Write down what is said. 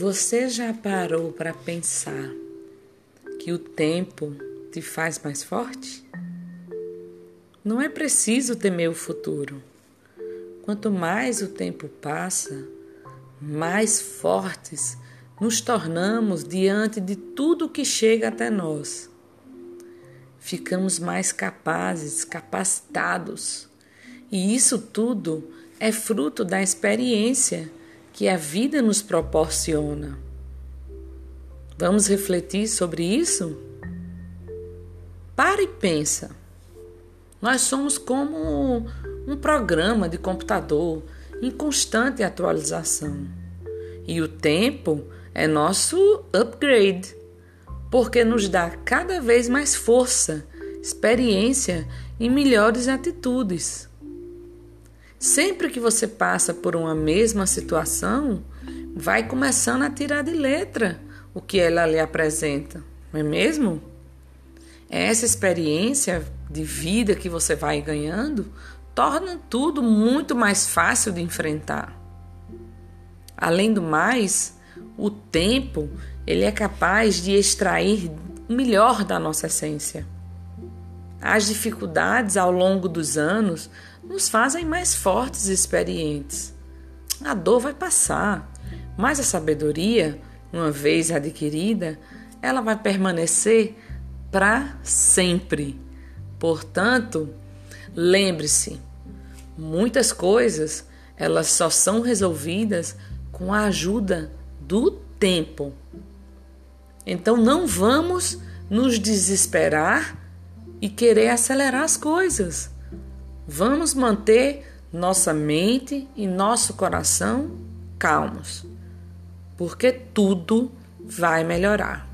Você já parou para pensar que o tempo te faz mais forte? Não é preciso temer o futuro. Quanto mais o tempo passa, mais fortes nos tornamos diante de tudo que chega até nós. Ficamos mais capazes, capacitados. E isso tudo é fruto da experiência que a vida nos proporciona. Vamos refletir sobre isso? Para e pensa. Nós somos como um programa de computador em constante atualização. E o tempo é nosso upgrade, porque nos dá cada vez mais força, experiência e melhores atitudes. Sempre que você passa por uma mesma situação, vai começando a tirar de letra o que ela lhe apresenta, não é mesmo? Essa experiência de vida que você vai ganhando torna tudo muito mais fácil de enfrentar. Além do mais, o tempo ele é capaz de extrair o melhor da nossa essência. As dificuldades ao longo dos anos nos fazem mais fortes e experientes. A dor vai passar, mas a sabedoria, uma vez adquirida, ela vai permanecer para sempre. Portanto, lembre-se, muitas coisas elas só são resolvidas com a ajuda do tempo. Então não vamos nos desesperar e querer acelerar as coisas. Vamos manter nossa mente e nosso coração calmos, porque tudo vai melhorar.